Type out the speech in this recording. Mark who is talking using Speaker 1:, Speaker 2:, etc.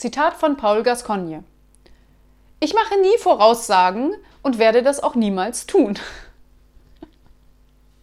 Speaker 1: Zitat von Paul Gascogne. Ich mache nie Voraussagen und werde das auch niemals tun.